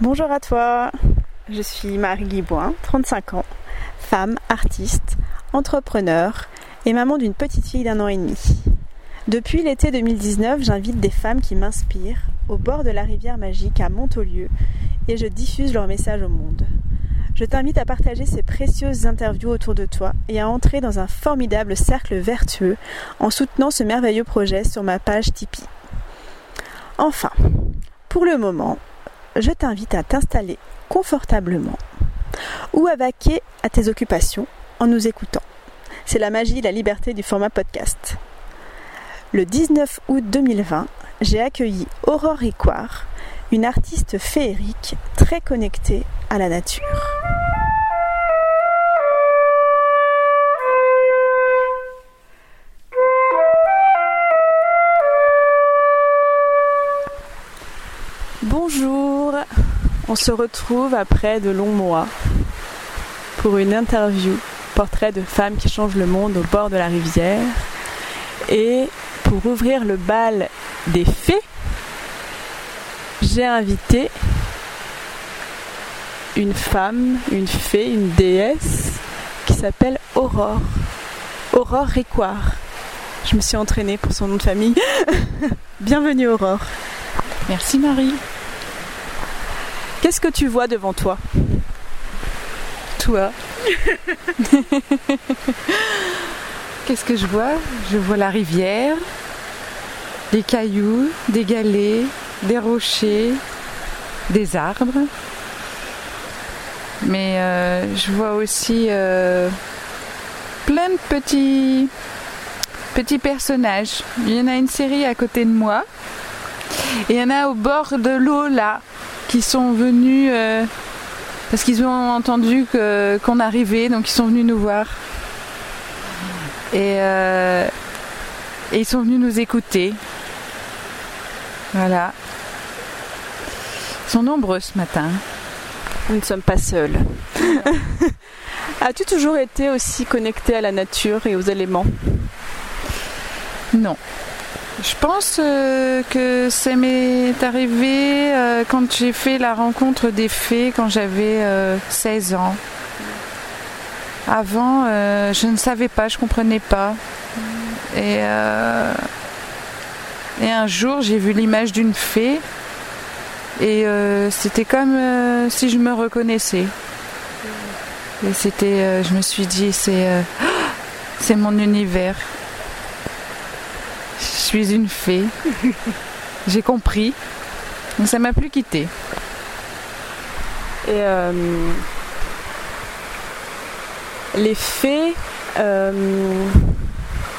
Bonjour à toi, je suis Marie Guiboin, 35 ans, femme, artiste, entrepreneur et maman d'une petite fille d'un an et demi. Depuis l'été 2019, j'invite des femmes qui m'inspirent au bord de la rivière magique à Montaulieu et je diffuse leur message au monde. Je t'invite à partager ces précieuses interviews autour de toi et à entrer dans un formidable cercle vertueux en soutenant ce merveilleux projet sur ma page Tipeee. Enfin, pour le moment, je t'invite à t'installer confortablement ou à vaquer à tes occupations en nous écoutant. C'est la magie et la liberté du format podcast. Le 19 août 2020, j'ai accueilli Aurore Ricoire, une artiste féerique très connectée à la nature. On se retrouve après de longs mois pour une interview, portrait de femmes qui changent le monde au bord de la rivière. Et pour ouvrir le bal des fées, j'ai invité une femme, une fée, une déesse qui s'appelle Aurore. Aurore Ricoire. Je me suis entraînée pour son nom de famille. Bienvenue Aurore. Merci Marie. Qu'est-ce que tu vois devant toi? Toi. Qu'est-ce que je vois? Je vois la rivière, des cailloux, des galets, des rochers, des arbres. Mais euh, je vois aussi euh, plein de petits, petits personnages. Il y en a une série à côté de moi. Il y en a au bord de l'eau là, qui sont venus euh, parce qu'ils ont entendu qu'on arrivait, donc ils sont venus nous voir. Et, et ils sont venus nous écouter. Voilà. Ils sont nombreux ce matin. Nous ne sommes pas seuls. As-tu toujours été aussi connecté à la nature et aux éléments? Non. Je pense euh, que ça m'est arrivé euh, quand j'ai fait la rencontre des fées quand j'avais 16 euh, ans. Avant, je ne savais pas, je ne comprenais pas. Et, et un jour, j'ai vu l'image d'une fée et c'était comme si je me reconnaissais. Et c'était, je me suis dit, c'est, c'est mon univers suis une fée. J'ai compris. Donc ça m'a plus quitté. Et euh, les fées, euh,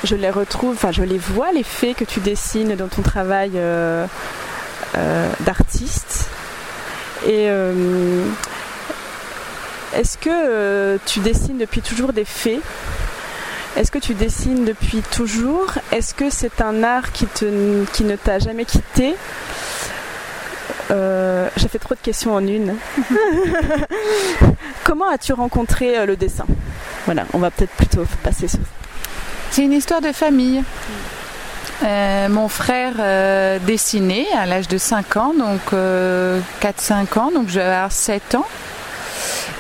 je les retrouve, enfin je les vois, les fées que tu dessines dans ton travail euh, d'artiste. Et est-ce que tu dessines depuis toujours des fées? Est-ce que tu dessines depuis toujours? Est-ce que c'est un art qui, te, qui ne t'a jamais quitté? Euh, J'ai fait trop de questions en une. Comment as-tu rencontré euh, le dessin? Voilà, on va peut-être plutôt passer sur C'est une histoire de famille. Euh, mon frère dessinait à l'âge de 5 ans, donc 4-5 ans, donc j'avais 7 ans.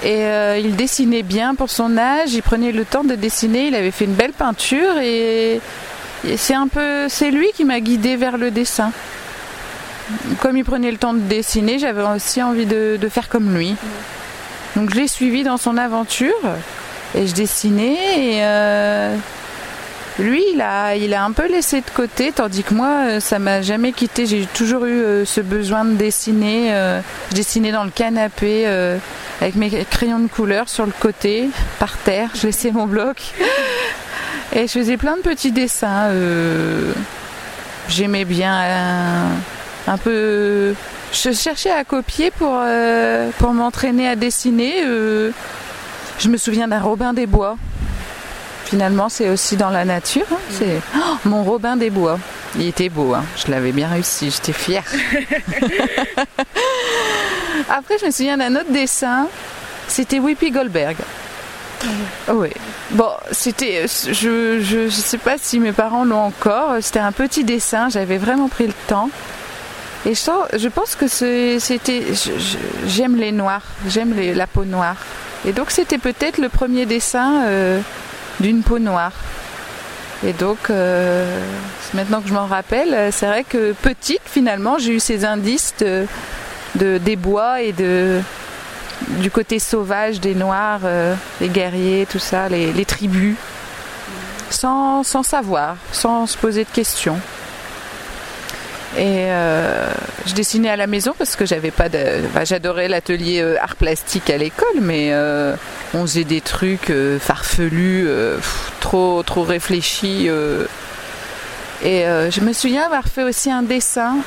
Et euh, il dessinait bien pour son âge, il prenait le temps de dessiner, il avait fait une belle peinture. Et, c'est un peu c'est lui qui m'a guidée vers le dessin. Comme il prenait le temps de dessiner, j'avais aussi envie de, faire comme lui. Donc je l'ai suivi dans son aventure. Et je dessinais. Et euh, lui il a, un peu laissé de côté tandis que moi euh, ça m'a jamais quitté. J'ai toujours eu ce besoin de dessiner. je dessinais dans le canapé avec mes crayons de couleur sur le côté, par terre. Je laissais mon bloc. Et je faisais plein de petits dessins. Euh, j'aimais bien un, peu. Je cherchais à copier pour, euh, pour m'entraîner à dessiner. Euh, je me souviens d'un Robin des Bois. Finalement, c'est aussi dans la nature. Hein. C'est oh, mon Robin des Bois. Il était beau, hein. je l'avais bien réussi, j'étais fière. Après, je me souviens d'un autre dessin, c'était Whippy Goldberg. Oui. Bon, c'était. Je ne sais pas si mes parents l'ont encore. C'était un petit dessin, j'avais vraiment pris le temps. Et je, pense que c'était. J'aime les noirs, j'aime la peau noire. Et donc c'était peut-être le premier dessin euh, d'une peau noire. Et donc, euh, maintenant que je m'en rappelle, c'est vrai que petite, finalement, j'ai eu ces indices de, des bois et du côté sauvage des Noirs, euh, les guerriers, tout ça, les, tribus, sans, sans savoir, sans se poser de questions. Et euh, je dessinais à la maison parce que j'avais pas de. j'adorais l'atelier euh, art plastique à l'école, mais euh, on faisait des trucs farfelus, trop trop réfléchis. et je me souviens avoir fait aussi un dessin.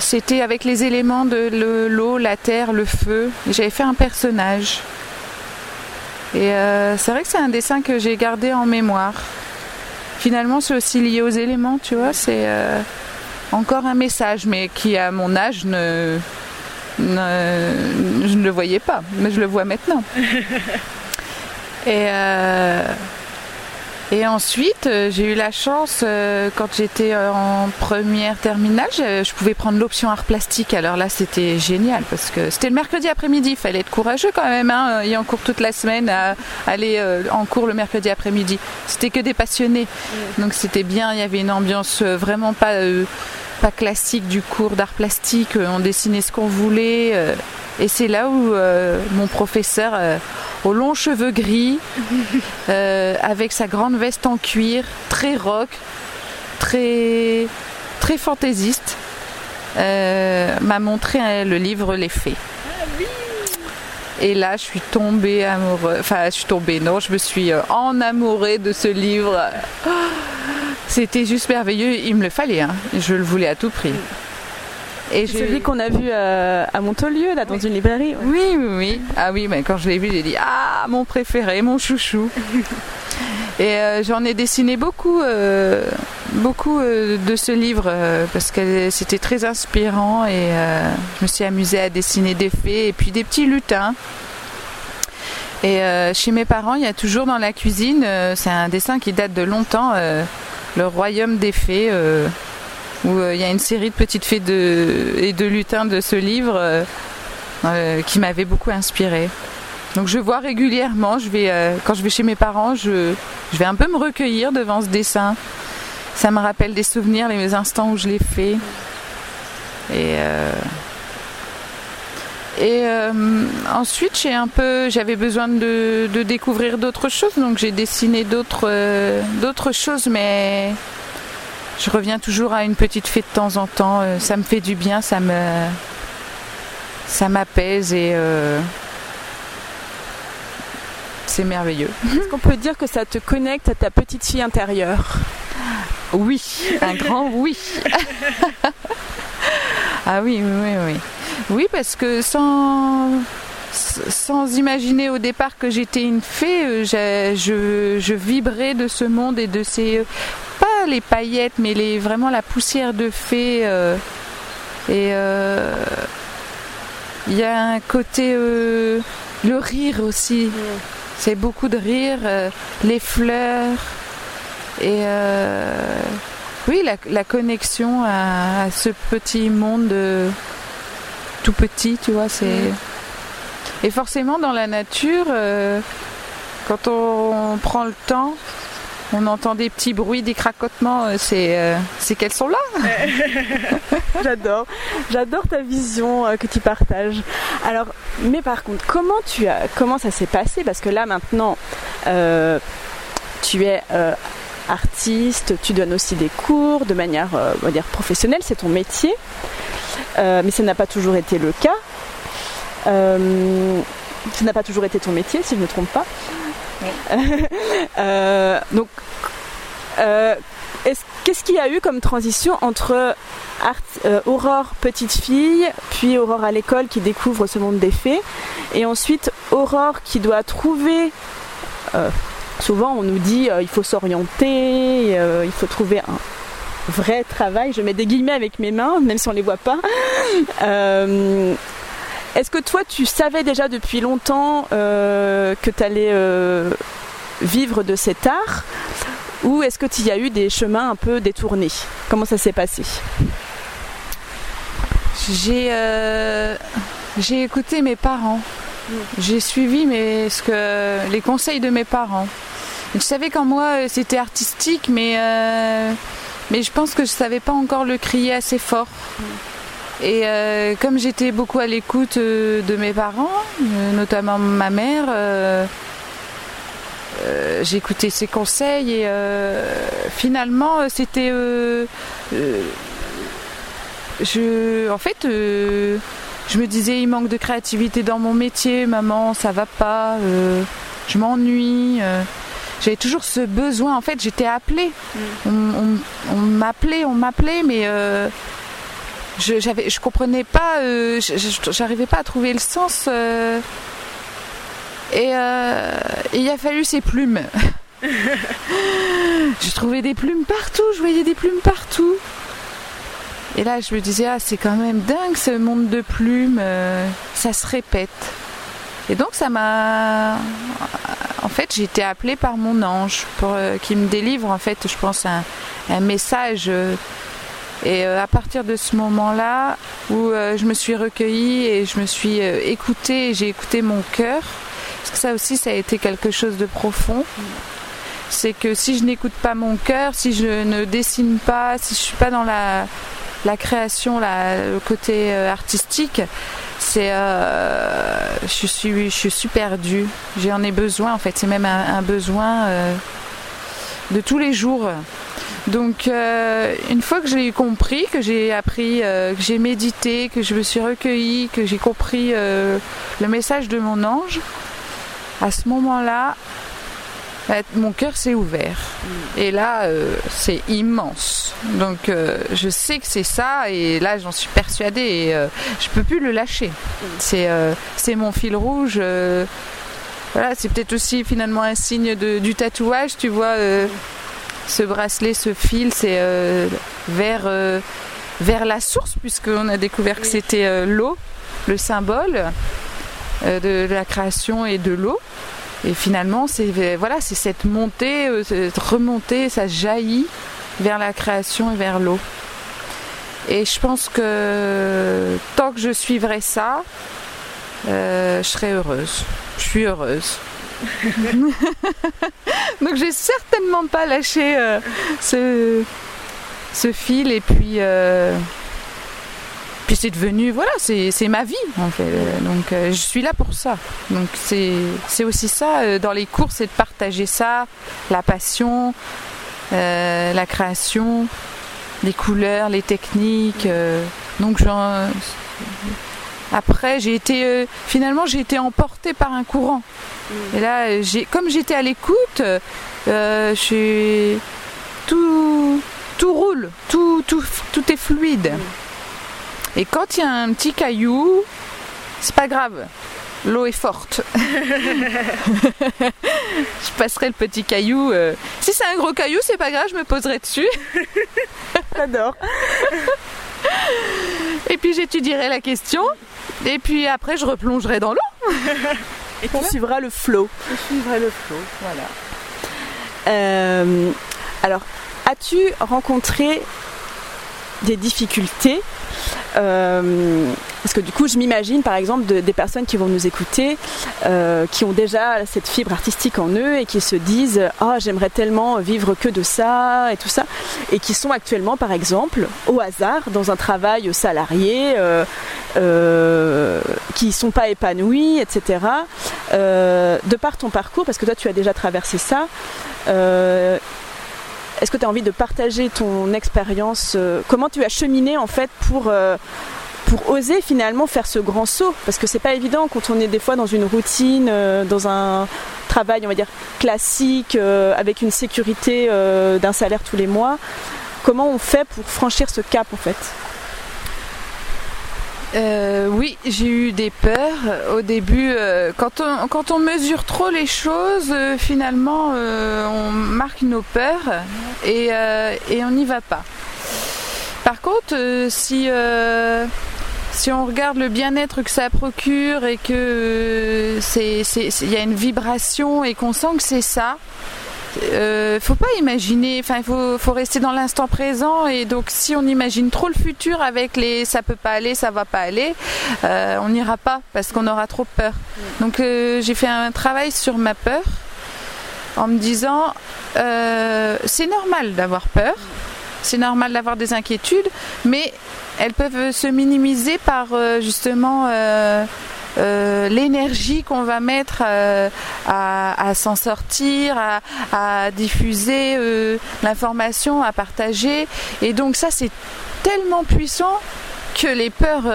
C'était avec les éléments de l'eau, la terre, le feu. J'avais fait un personnage. Et c'est vrai que c'est un dessin que j'ai gardé en mémoire finalement c'est aussi lié aux éléments, tu vois, c'est euh, encore un message, mais qui à mon âge ne, je ne le voyais pas, mais je le vois maintenant. Et euh, et ensuite, euh, j'ai eu la chance, euh, quand j'étais euh, en première terminale, je, pouvais prendre l'option art plastique. Alors là, c'était génial parce que c'était le mercredi après-midi. Il fallait être courageux quand même, hein, y en cours toute la semaine, à aller en cours le mercredi après-midi. C'était que des passionnés. Donc c'était bien, il y avait une ambiance vraiment pas, pas classique du cours d'art plastique. On dessinait ce qu'on voulait. Et c'est là où mon professeur aux longs cheveux gris, euh, avec sa grande veste en cuir, très rock, très, très fantaisiste, euh, m'a montré hein, le livre Les Fées. Et là, je suis tombée amoureuse. Enfin, je suis tombée, non, je me suis euh, enamourée de ce livre. C'était juste merveilleux. Il me le fallait, hein. je le voulais à tout prix. Et celui qu'on a vu euh, à Montaulieu, là, dans une librairie. Oui, oui, oui. Ah oui, mais quand je l'ai vu, j'ai dit Ah, mon préféré, mon chouchou. Et euh, j'en ai dessiné beaucoup, euh, beaucoup de ce livre parce que c'était très inspirant et je me suis amusée à dessiner des fées et puis des petits lutins. Et chez mes parents, il y a toujours dans la cuisine, c'est un dessin qui date de longtemps, le royaume des fées où euh, il y a une série de petites fées de, et de lutins de ce livre euh, euh, qui m'avait beaucoup inspiré. Donc je vois régulièrement, je vais, quand je vais chez mes parents, je, je, vais un peu me recueillir devant ce dessin. Ça me rappelle des souvenirs, les instants où je l'ai fait. Et, et ensuite, j'ai un peu, j'avais besoin de, de découvrir d'autres choses, donc j'ai dessiné d'autres, d'autres choses, mais je reviens toujours à une petite fée de temps en temps. Euh, ça me fait du bien, ça me, ça m'apaise et euh, c'est merveilleux. Est-ce qu'on peut dire que ça te connecte à ta petite fille intérieure? Oui, un grand oui. ah oui, oui, oui. Oui, parce que sans sans imaginer au départ que j'étais une fée, euh, je, je, vibrais de ce monde et de ces pas les paillettes, mais les vraiment la poussière de fée. Euh, et euh, il y a un côté le rire aussi. C'est beaucoup de rire, les fleurs et oui la, connexion à, ce petit monde tout petit, tu vois, c'est et forcément, dans la nature, euh, quand on, prend le temps, on entend des petits bruits, des cracotements. Euh, euh, c'est qu'elles sont là. j'adore, j'adore ta vision que tu partages. Alors, mais par contre, comment tu as, comment ça s'est passé? Parce que là maintenant, tu es artiste, tu donnes aussi des cours de manière, professionnelle, c'est ton métier. mais ça n'a pas toujours été le cas. Euh, ça n'a pas toujours été ton métier, si je ne me trompe pas. Euh, donc, euh, qu'est-ce qu'il y a eu comme transition entre Aurore petite fille, puis Aurore à l'école qui découvre ce monde des fées, et ensuite Aurore qui doit trouver. souvent, on nous dit il faut s'orienter, il faut trouver un vrai travail. Je mets des guillemets avec mes mains, même si on les voit pas. Est-ce que toi, tu savais déjà depuis longtemps euh, que tu allais euh, vivre de cet art? Ou est-ce que tu y as eu des chemins un peu détournés? Comment ça s'est passé? J'ai j'ai écouté mes parents. J'ai suivi mes, ce que, les conseils de mes parents. Je savais qu'en moi c'était artistique, mais, mais je pense que je savais pas encore le crier assez fort. Et euh, comme j'étais beaucoup à l'écoute euh, de mes parents, euh, notamment ma mère, j'écoutais ses conseils et finalement c'était je en fait je me disais il manque de créativité dans mon métier maman ça va pas je m'ennuie j'avais toujours ce besoin. En fait j'étais appelée. Mm. on, m'appelait on m'appelait mais je j'avais je comprenais pas euh, j'arrivais pas à trouver le sens euh, et euh, il a fallu ces plumes. Je trouvais des plumes partout je voyais des plumes partout. Et là je me disais ah c'est quand même dingue ce monde de plumes ça se répète. Et donc ça m'a en fait j'ai été appelée par mon ange pour qui me délivre en fait je pense un, un message et euh, à partir de ce moment-là, où euh, je me suis recueillie et je me suis euh, écoutée, j'ai écouté mon cœur, parce que ça aussi, ça a été quelque chose de profond. C'est que si je n'écoute pas mon cœur, si je ne dessine pas, si je suis pas dans la, création, la, le côté artistique, c'est je suis je suis perdue. J'en ai besoin en fait. C'est même un besoin de tous les jours. Donc euh, une fois que j'ai compris, que j'ai appris, euh, que j'ai médité, que je me suis recueillie, que j'ai compris euh, le message de mon ange, à ce moment-là, mon cœur s'est ouvert. Et là, c'est immense. Donc je sais que c'est ça et là j'en suis persuadée et je peux plus le lâcher. C'est mon fil rouge. voilà, c'est peut-être aussi finalement un signe du tatouage, tu vois ce bracelet, ce fil, c'est euh, vers, euh, vers la source, puisqu'on a découvert que c'était euh, l'eau, le symbole de la création et de l'eau. Et finalement, c'est voilà, c'est cette montée, cette remontée, ça jaillit vers la création et vers l'eau. Et je pense que tant que je suivrai ça, je serai heureuse. Je suis heureuse. Donc j'ai certainement pas lâché euh, ce, ce, fil et puis euh, puis c'est devenu voilà c'est ma vie en fait. Donc euh, je suis là pour ça. Donc c'est aussi ça dans les cours c'est de partager ça la passion la création les couleurs les techniques donc après j'ai été finalement j'ai été emportée par un courant et là, comme j'étais à l'écoute, euh, tout, tout roule, tout, tout, tout est fluide. Et quand il y a un petit caillou, c'est pas grave. L'eau est forte. je passerai le petit caillou. Euh. Si c'est un gros caillou, c'est pas grave, je me poserai dessus. J'adore. Et puis j'étudierai la question. Et puis après, je replongerai dans l'eau. Et on suivra le flow. On suivra le flow, voilà. Euh, alors, as-tu rencontré des difficultés euh, parce que du coup, je m'imagine par exemple des personnes qui vont nous écouter, euh, qui ont déjà cette fibre artistique en eux et qui se disent Ah, j'aimerais tellement vivre que de ça et tout ça, et qui sont actuellement par exemple au hasard dans un travail salarié, euh, qui ne sont pas épanouis, etc. de par ton parcours, parce que toi tu as déjà traversé ça, est-ce que tu as envie de partager ton expérience Comment tu as cheminé en fait pour, euh, pour oser finalement faire ce grand saut? Parce que c'est pas évident quand on est des fois dans une routine, euh, dans un travail, on va dire, classique, euh, avec une sécurité d'un salaire tous les mois. Comment on fait pour franchir ce cap en fait? Euh, oui, j'ai eu des peurs au début. Euh, quand, on, mesure trop les choses, euh, finalement, on marque nos peurs et, on n'y va pas. Par contre, si, si on regarde le bien-être que ça procure et que c'est, y a une vibration et qu'on sent que c'est ça, euh, faut pas imaginer, enfin il faut, rester dans l'instant présent et donc si on imagine trop le futur avec les ça peut pas aller, ça va pas aller, euh, on n'ira pas parce qu'on aura trop peur. Donc euh, j'ai fait un travail sur ma peur en me disant euh, c'est normal d'avoir peur, c'est normal d'avoir des inquiétudes, mais elles peuvent se minimiser par justement euh, l'énergie qu'on va mettre euh, à, s'en sortir, à, diffuser euh, l'information, à partager. Et donc ça, c'est tellement puissant que les peurs,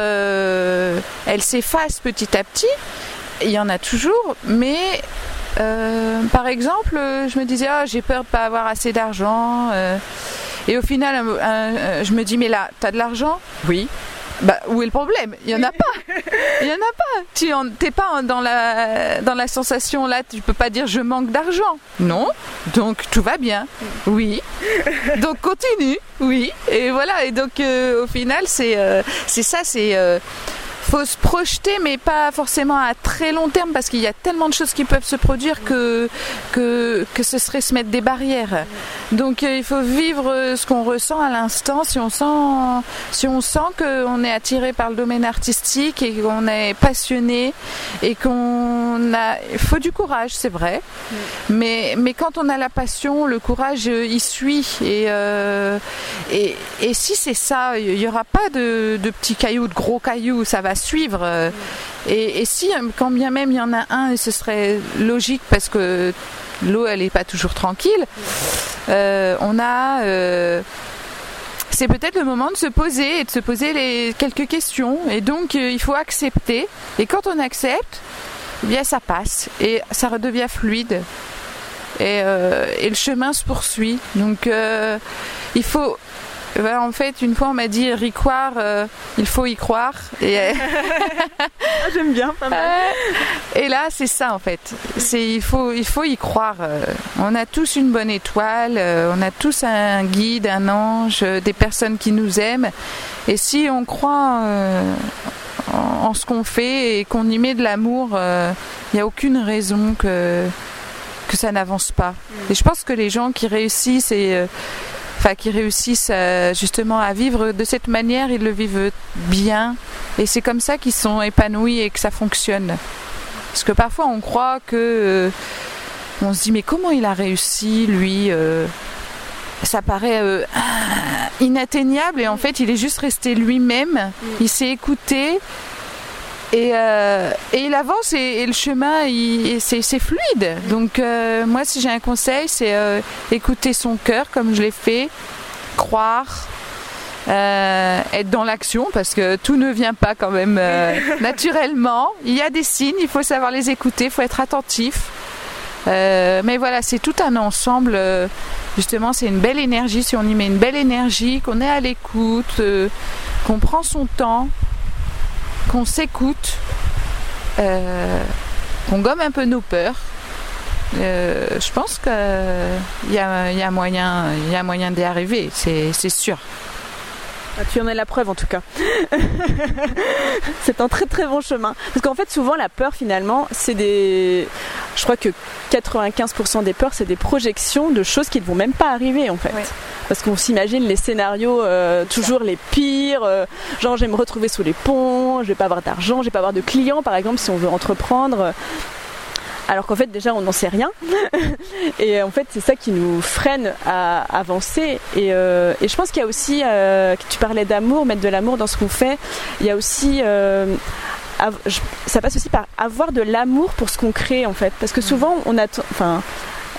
elles s'effacent petit à petit. Il y en a toujours, mais par exemple, je me disais, ah, j'ai peur de pas avoir assez d'argent. et au final, je me dis, mais là, t'as de l'argent? Oui. Bah, où est le problème? Il y en a pas. Il y en a pas. Tu t'es pas dans la dans la sensation là. Tu peux pas dire je manque d'argent. Non. Donc tout va bien. Oui. Donc continue. Oui. Et voilà. Et donc euh, au final c'est euh, ça. C'est euh, faut se projeter, mais pas forcément à très long terme, parce qu'il y a tellement de choses qui peuvent se produire que, que, ce serait se mettre des barrières. Donc euh, il faut vivre euh, ce qu'on ressent à l'instant. Si on sent, si sent qu'on est attiré par le domaine artistique et qu'on est passionné et qu'on a, il faut du courage, c'est vrai. Mais, mais quand on a la passion, le courage, euh, il suit. Et, et, et si c'est ça, il n'y aura pas de, de petits cailloux, de gros cailloux, ça va suivre. euh. Et, si, euh, quand bien même il y en a un, et ce serait logique parce que l'eau, elle n'est pas toujours tranquille, euh, on a... c'est peut-être le moment de se poser et de se poser les quelques questions. Et donc, il faut accepter. Et quand on accepte, eh bien, ça passe et ça redevient fluide. Et, et le chemin se poursuit. Donc, il faut. En fait, une fois, on m'a dit y croire, euh, il faut y croire. Et, euh, Ah, J'aime bien, pas mal. euh, et là, c'est ça en fait. C'est il faut il faut y croire. Euh, On a tous une bonne étoile, on a tous un guide, un ange, des personnes qui nous aiment. Et si on croit euh, en, en ce qu'on fait et qu'on y met de l'amour, euh, il n'y a aucune raison que que ça n'avance pas. Et je pense que les gens qui réussissent et euh, enfin qui réussissent euh, justement à vivre de cette manière, ils le vivent bien. Et c'est comme ça qu'ils sont épanouis et que ça fonctionne. Parce que parfois on croit que euh, on se dit mais comment il a réussi lui euh, ça paraît euh, inatteignable. Et en fait il est juste resté lui-même, il s'est écouté et, euh, et il avance et, et le chemin c'est fluide. Donc euh, moi si j'ai un conseil c'est euh, écouter son cœur comme je l'ai fait, croire, être dans l'action parce que tout ne vient pas quand même naturellement. Il y a des signes, il faut savoir les écouter, il faut être attentif. Mais voilà, c'est tout un ensemble. justement, c'est une belle énergie. Si on y met une belle énergie, qu'on est à l'écoute, qu'on prend son temps, qu'on s'écoute, euh, qu'on gomme un peu nos peurs. euh, je pense qu'il y a, il y a y a moyen d'y arriver, c'est c'est sûr. Ah, Tu en es la preuve en tout cas. c'est un très très bon chemin. Parce qu'en fait, souvent, la peur finalement, c'est des. Je crois que 95% des peurs, c'est des projections de choses qui ne vont même pas arriver en fait. Oui. Parce qu'on s'imagine les scénarios euh, toujours les pires. euh, genre, je vais me retrouver sous les ponts, je vais pas avoir d'argent, je vais pas avoir de clients par exemple si on veut entreprendre. Alors qu'en fait, déjà, on n'en sait rien. et en fait, c'est ça qui nous freine à avancer. Et, euh, et je pense qu'il y a aussi, euh, tu parlais d'amour, mettre de l'amour dans ce qu'on fait. Il y a aussi, euh, ça passe aussi par avoir de l'amour pour ce qu'on crée, en fait. Parce que souvent, on a, t- enfin,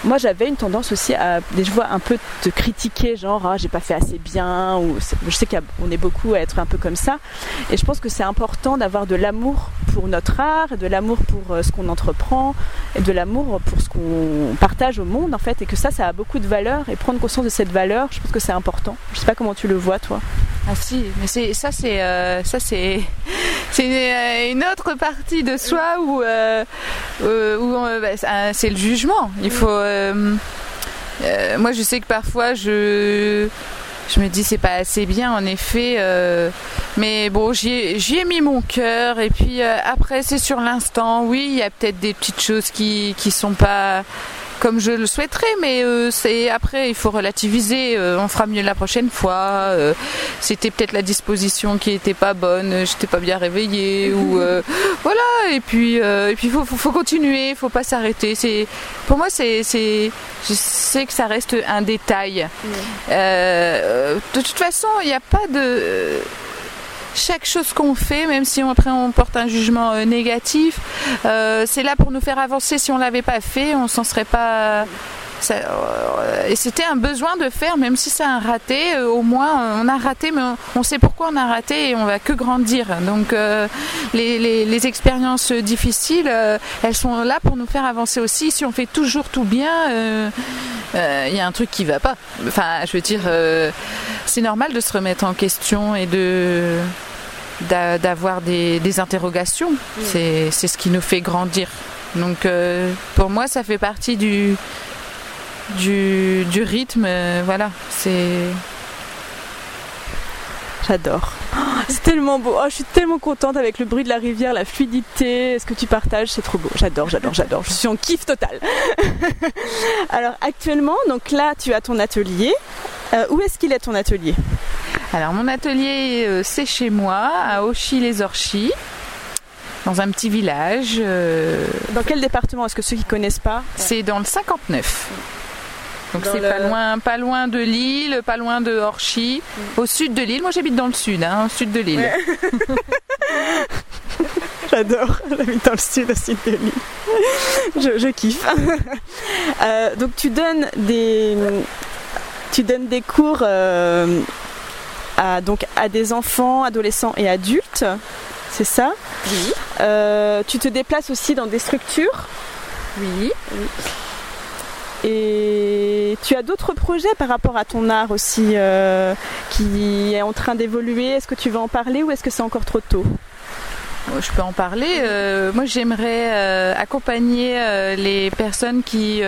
moi, j'avais une tendance aussi à, des fois, un peu te critiquer, genre, ah, j'ai pas fait assez bien, ou je sais qu'on est beaucoup à être un peu comme ça. Et je pense que c'est important d'avoir de l'amour pour notre art, et de l'amour pour euh, ce qu'on entreprend, et de l'amour pour ce qu'on partage au monde, en fait, et que ça, ça a beaucoup de valeur, et prendre conscience de cette valeur, je pense que c'est important. Je sais pas comment tu le vois, toi. Ah si, mais c'est ça c'est euh, ça c'est c'est euh, une autre partie de soi où euh, où bah, c'est le jugement. Il faut moi je sais que parfois je je me dis c'est pas assez bien en effet mais bon j'y ai, mis mon cœur et puis après c'est sur l'instant oui il y a peut-être des petites choses qui qui sont pas comme je le souhaiterais, mais euh, c'est après il faut relativiser. Euh, on fera mieux la prochaine fois. Euh, c'était peut-être la disposition qui était pas bonne. J'étais pas bien réveillée ou voilà. Et puis et puis faut, faut, continuer. Faut pas s'arrêter. C'est pour moi c'est c'est je sais que ça reste un détail. de toute façon il n'y a pas de chaque chose qu'on fait, même si on, après on porte un jugement négatif, euh, c'est là pour nous faire avancer. Si on l'avait pas fait, on s'en serait pas. Euh, et c'était un besoin de faire, même si c'est un raté, au moins on a raté, mais on, sait pourquoi on a raté et on va que grandir. Donc les, expériences difficiles, elles sont là pour nous faire avancer aussi. Si on fait toujours tout bien, il y a un truc qui va pas. Enfin, je veux dire, c'est normal de se remettre en question et de d'avoir des, interrogations. C'est ce qui nous fait grandir. Donc euh, pour moi, ça fait partie du, du, rythme. Euh, voilà, c'est. J'adore. c'est tellement beau. Oh, je suis tellement contente avec le bruit de la rivière, la fluidité, ce que tu partages, c'est trop beau. J'adore, j'adore, j'adore. Je suis en kiff total. Alors actuellement, donc là, tu as ton atelier. Euh, où est-ce qu'il est ton atelier? Alors mon atelier euh, c'est chez moi à Auchy-les-Orchies dans un petit village. Euh, dans quel département Est-ce que ceux qui connaissent pas C'est dans le 59. Donc c'est pas loin, pas loin de Lille, pas loin de Orchy, mm. au sud de Lille. Moi j'habite dans le sud, hein, au sud de Lille. J'adore, j'habite dans le sud, au sud de Lille. Je, kiffe. Euh, donc tu donnes des, tu donnes des cours à, donc, à des enfants, adolescents et adultes. C'est ça? Oui. Euh, tu te déplaces aussi dans des structures? Oui. Et tu as d'autres projets par rapport à ton art aussi euh, qui est en train d'évoluer? Est-ce que tu vas en parler ou est-ce que c'est encore trop tôt? Je peux en parler. Euh, moi, j'aimerais accompagner les personnes qui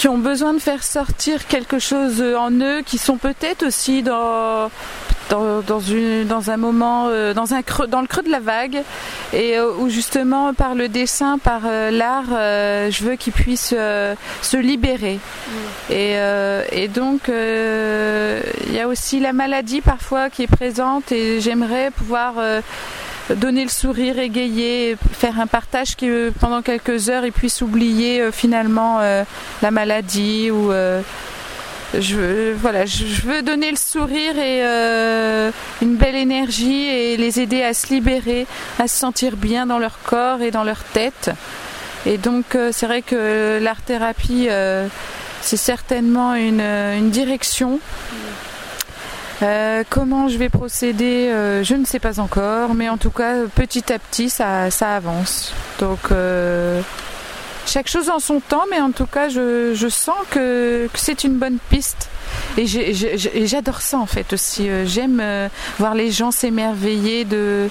qui ont besoin de faire sortir quelque chose en eux, qui sont peut-être aussi dans dans, une, dans un moment, euh, dans, un creux, dans le creux de la vague, et euh, où justement par le dessin, par euh, l'art, je veux qu'ils puissent se libérer. Mm. Et, et, donc, il y a aussi la maladie parfois qui est présente, et j'aimerais pouvoir donner le sourire, égayer, faire un partage qui euh, pendant quelques heures ils puissent oublier euh, finalement euh, la maladie ou je veux, voilà, je veux donner le sourire et une belle énergie et les aider à se libérer, à se sentir bien dans leur corps et dans leur tête. Et donc c'est vrai que l'art thérapie c'est certainement une direction euh, comment je vais procéder, euh, je ne sais pas encore, mais en tout cas, petit à petit, ça, avance. Donc, euh, chaque chose en son temps, mais en tout cas, je, sens que, c'est une bonne piste. Et j'adore ça en fait aussi. J'aime voir les gens s'émerveiller de,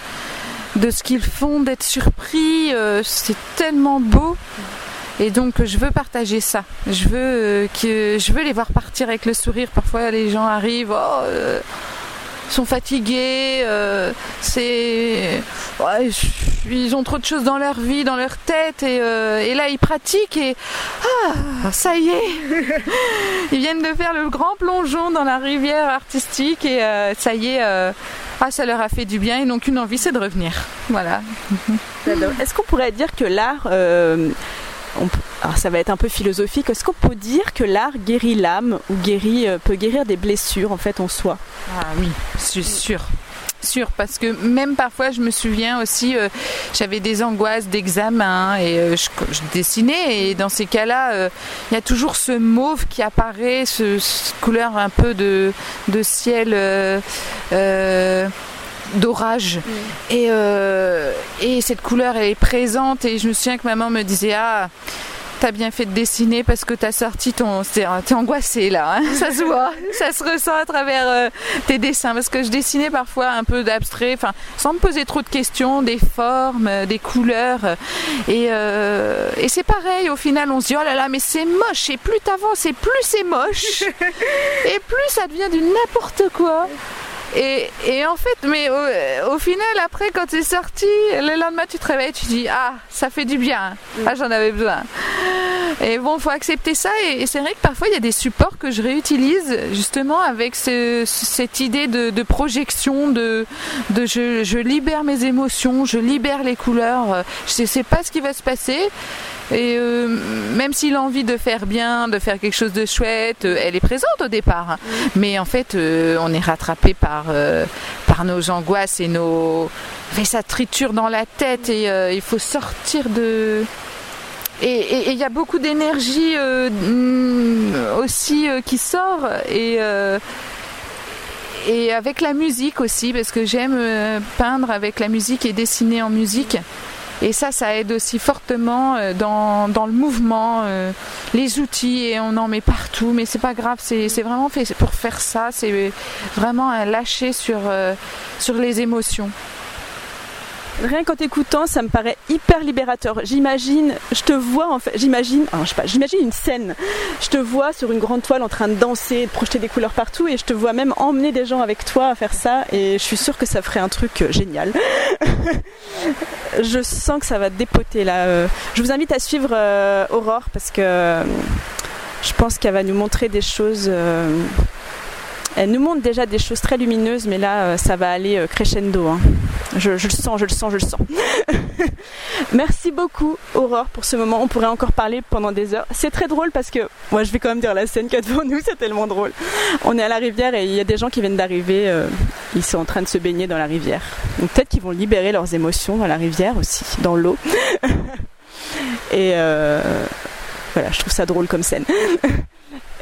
de ce qu'ils font, d'être surpris. C'est tellement beau. Et donc je veux partager ça. Je veux euh, que je veux les voir partir avec le sourire. Parfois les gens arrivent, oh, euh, sont fatigués, euh, c'est ils ont trop de choses dans leur vie, dans leur tête et, et là ils pratiquent et ah ça y est, ils viennent de faire le grand plongeon dans la rivière artistique et ça y est. ah, ça leur a fait du bien, ils n'ont qu'une envie, c'est de revenir. Voilà. Est-ce qu'on pourrait dire que l'art alors ça va être un peu philosophique. Est-ce qu'on peut dire que l'art guérit l'âme ou guérit, euh, peut guérir des blessures en fait en soi? Ah oui, c'est sûr sûr parce que même parfois je me souviens aussi euh, j'avais des angoisses d'examen et euh, je, dessinais et dans ces cas-là il y a toujours ce mauve qui apparaît ce, couleur un peu de ciel d'orage. Et, euh, et cette couleur elle est présente et je me souviens que maman me disait ah T'as bien fait de dessiner parce que t'as sorti ton. T'es angoissé là, hein. ça se voit, ça se ressent à travers euh, tes dessins. Parce que je dessinais parfois un peu d'abstrait, enfin, sans me poser trop de questions, des formes, euh, des couleurs. Et, et c'est pareil, au final, on se dit oh là là, mais c'est moche. Et plus t'avances, et plus c'est moche. et plus ça devient du n'importe quoi. Et, et, en fait, mais au, final, après, quand es sorti, le lendemain, tu te réveilles, tu dis Ah, ça fait du bien. Ah, j'en avais besoin. Et bon, faut accepter ça. Et, c'est vrai que parfois il y a des supports que je réutilise justement avec cette idée de, projection, de, je, libère mes émotions, je libère les couleurs. Je sais pas ce qui va se passer. Et euh, même si l'envie de faire bien, de faire quelque chose de chouette, euh, elle est présente au départ. Mais en fait, euh, on est rattrapé par, par nos angoisses et nos. Et ça triture dans la tête et il faut sortir de. Et il y a beaucoup d'énergie aussi qui sort et et avec la musique aussi parce que j'aime peindre avec la musique et dessiner en musique. Et ça, ça aide aussi fortement euh, dans, dans le mouvement, euh, les outils, et on en met partout, mais c'est pas grave, c'est vraiment fait pour faire ça, c'est vraiment un lâcher sur, euh, sur les émotions. Rien qu'en t'écoutant, ça me paraît hyper libérateur. J'imagine, je te vois en fait, j'imagine, je sais pas, j'imagine une scène. Je te vois sur une grande toile en train de danser, de projeter des couleurs partout, et je te vois même emmener des gens avec toi à faire ça. Et je suis sûre que ça ferait un truc génial. je sens que ça va dépoter là. Euh. Je vous invite à suivre euh, Aurore parce que euh, je pense qu'elle va nous montrer des choses. Elle nous montre déjà des choses très lumineuses, mais là, ça va aller crescendo. Hein. Je, le sens, je le sens, je le sens. Merci beaucoup, Aurore, pour ce moment. On pourrait encore parler pendant des heures. C'est très drôle parce que, moi, je vais quand même dire la scène qu'il y a devant nous, c'est tellement drôle. On est à la rivière et il y a des gens qui viennent d'arriver. ils sont en train de se baigner dans la rivière. Donc peut-être qu'ils vont libérer leurs émotions dans la rivière aussi, dans l'eau. et euh, voilà, je trouve ça drôle comme scène.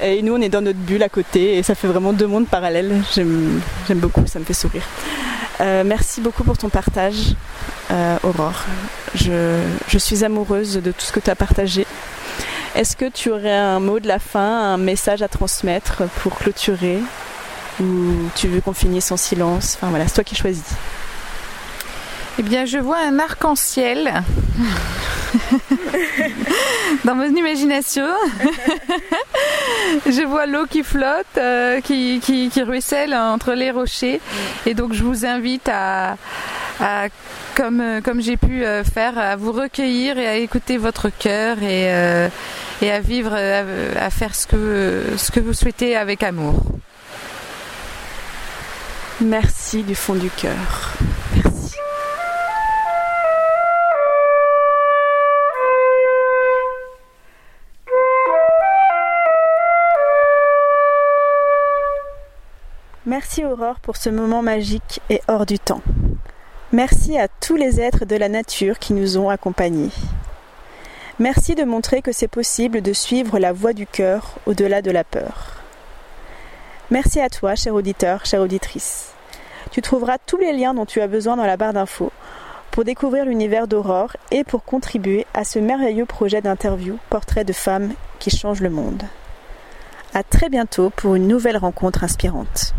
Et nous, on est dans notre bulle à côté et ça fait vraiment deux mondes parallèles. J'aime beaucoup, ça me fait sourire. Euh, merci beaucoup pour ton partage, euh, Aurore. Je, je, suis amoureuse de tout ce que tu as partagé. Est-ce que tu aurais un mot de la fin, un message à transmettre pour clôturer? Ou tu veux qu'on finisse en silence? Enfin voilà, c'est toi qui choisis. Eh bien, je vois un arc-en-ciel dans mon imagination. je vois l'eau qui flotte, euh, qui, ruisselle entre les rochers. Et donc, je vous invite à, comme, comme j'ai pu euh, faire, à vous recueillir et à écouter votre cœur et, euh, et à vivre, à, faire ce que, ce que vous souhaitez avec amour. Merci du fond du cœur. Merci Aurore pour ce moment magique et hors du temps. Merci à tous les êtres de la nature qui nous ont accompagnés. Merci de montrer que c'est possible de suivre la voie du cœur au-delà de la peur. Merci à toi, cher auditeur, chère auditrice. Tu trouveras tous les liens dont tu as besoin dans la barre d'infos pour découvrir l'univers d'Aurore et pour contribuer à ce merveilleux projet d'interview Portrait de femmes qui changent le monde. À très bientôt pour une nouvelle rencontre inspirante.